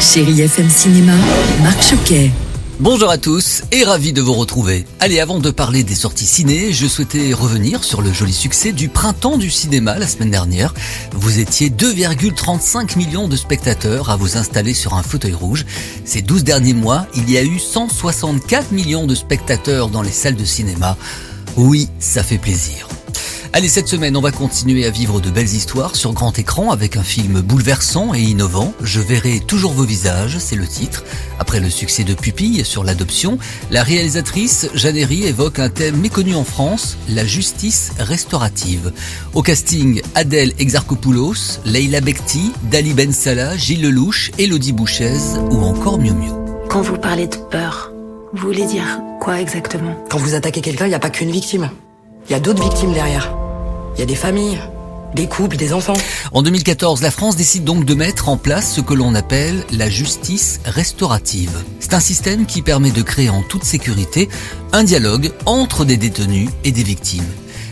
Chérie FM Cinéma, Marc Choquet. Bonjour à tous et ravi de vous retrouver. Allez, avant de parler des sorties ciné, je souhaitais revenir sur le joli succès du printemps du cinéma la semaine dernière. Vous étiez 2,35 millions de spectateurs à vous installer sur un fauteuil rouge. Ces 12 derniers mois, il y a eu 164 millions de spectateurs dans les salles de cinéma. Oui, ça fait plaisir. Allez, cette semaine, on va continuer à vivre de belles histoires sur grand écran avec un film bouleversant et innovant. Je verrai toujours vos visages, c'est le titre. Après le succès de Pupille sur l'adoption, la réalisatrice Jeanne évoque un thème méconnu en France, la justice restaurative. Au casting, Adèle Exarchopoulos, Leila Bekti, Dali Ben Salah, Gilles Lelouch, Elodie Bouchez ou encore Miu Miu. Quand vous parlez de peur, vous voulez dire quoi exactement? Quand vous attaquez quelqu'un, il n'y a pas qu'une victime. Il y a d'autres victimes derrière. Il y a des familles, des couples, des enfants. En 2014, la France décide donc de mettre en place ce que l'on appelle la justice restaurative. C'est un système qui permet de créer en toute sécurité un dialogue entre des détenus et des victimes.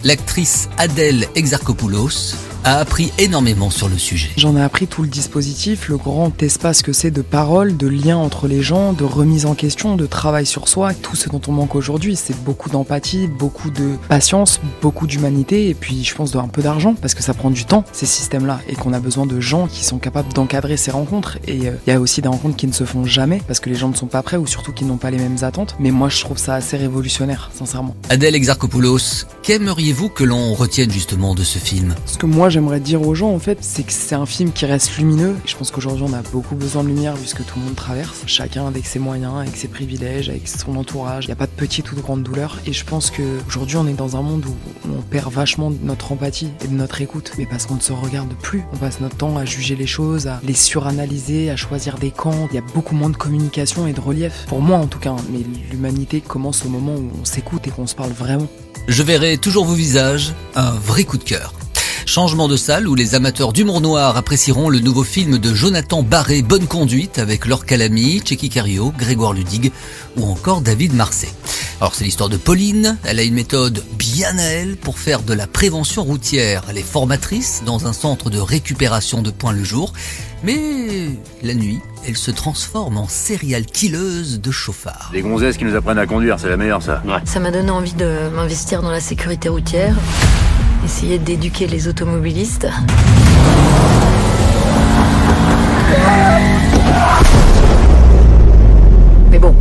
L'actrice Adèle Exarchopoulos a appris énormément sur le sujet. J'en ai appris tout le dispositif, le grand espace que c'est de parole, de lien entre les gens, de remise en question, de travail sur soi, tout ce dont on manque aujourd'hui. C'est beaucoup d'empathie, beaucoup de patience, beaucoup d'humanité et puis je pense un peu d'argent parce que ça prend du temps ces systèmes-là et qu'on a besoin de gens qui sont capables d'encadrer ces rencontres. Et euh, il y a aussi des rencontres qui ne se font jamais parce que les gens ne sont pas prêts ou surtout qui n'ont pas les mêmes attentes. Mais moi je trouve ça assez révolutionnaire, sincèrement. Adèle Exarchopoulos, qu'aimeriez-vous que l'on retienne justement de ce film? Ce que moi j'aimerais dire aux gens en fait, c'est que c'est un film qui reste lumineux. je pense qu'aujourd'hui on a beaucoup besoin de lumière vu ce que tout le monde traverse. Chacun avec ses moyens, avec ses privilèges, avec son entourage. Il n'y a pas de petite ou de grande douleur. Et je pense qu'aujourd'hui on est dans un monde où on perd vachement de notre empathie et de notre écoute. Mais parce qu'on ne se regarde plus. On passe notre temps à juger les choses, à les suranalyser, à choisir des camps. Il y a beaucoup moins de communication et de relief. Pour moi en tout cas. Mais l'humanité commence au moment où on s'écoute et qu'on se parle vraiment. Je verrai toujours vos visages, un vrai coup de cœur. Changement de salle où les amateurs d'humour noir apprécieront le nouveau film de Jonathan Barré, Bonne Conduite, avec Laure Calamy, Checky Cario, Grégoire Ludig ou encore David Marseille. Alors c'est l'histoire de Pauline, elle a une méthode bien à elle pour faire de la prévention routière. Elle est formatrice dans un centre de récupération de points le jour, mais la nuit, elle se transforme en serial killeuse de chauffard. Les gonzesses qui nous apprennent à conduire, c'est la meilleure ça. Ça m'a donné envie de m'investir dans la sécurité routière essayer d'éduquer les automobilistes. Mais bon,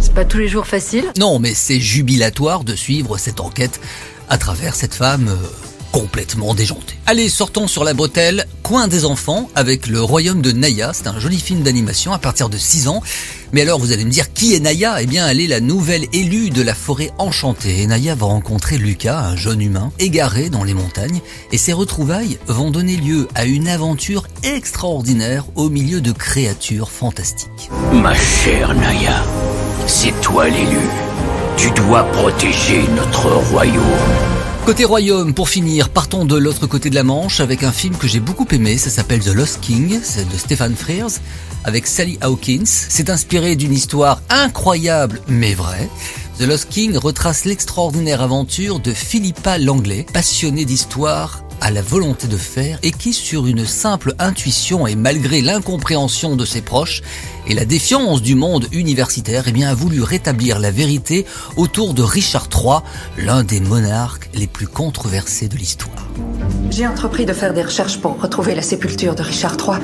c'est pas tous les jours facile. Non, mais c'est jubilatoire de suivre cette enquête à travers cette femme euh, complètement déjanté. Allez, sortons sur la bretelle, coin des enfants, avec le royaume de Naya. C'est un joli film d'animation à partir de 6 ans. Mais alors, vous allez me dire, qui est Naya? Eh bien, elle est la nouvelle élue de la forêt enchantée. Et Naya va rencontrer Lucas, un jeune humain, égaré dans les montagnes. Et ses retrouvailles vont donner lieu à une aventure extraordinaire au milieu de créatures fantastiques. Ma chère Naya, c'est toi l'élu. Tu dois protéger notre royaume. Côté royaume, pour finir, partons de l'autre côté de la Manche avec un film que j'ai beaucoup aimé, ça s'appelle The Lost King, c'est de Stephen Frears, avec Sally Hawkins. C'est inspiré d'une histoire incroyable mais vraie. The Lost King retrace l'extraordinaire aventure de Philippa Langley, passionnée d'histoire à la volonté de faire et qui, sur une simple intuition et malgré l'incompréhension de ses proches et la défiance du monde universitaire, eh bien, a voulu rétablir la vérité autour de Richard III, l'un des monarques les plus controversés de l'histoire. J'ai entrepris de faire des recherches pour retrouver la sépulture de Richard III.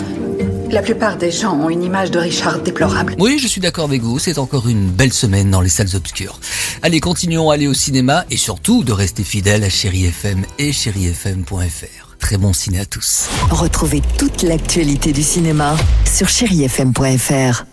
La plupart des gens ont une image de Richard déplorable. Oui, je suis d'accord avec vous, c'est encore une belle semaine dans les salles obscures. Allez, continuons à aller au cinéma et surtout de rester fidèles à Chéri FM et chérifm.fr. Très bon ciné à tous. Retrouvez toute l'actualité du cinéma sur chérifm.fr.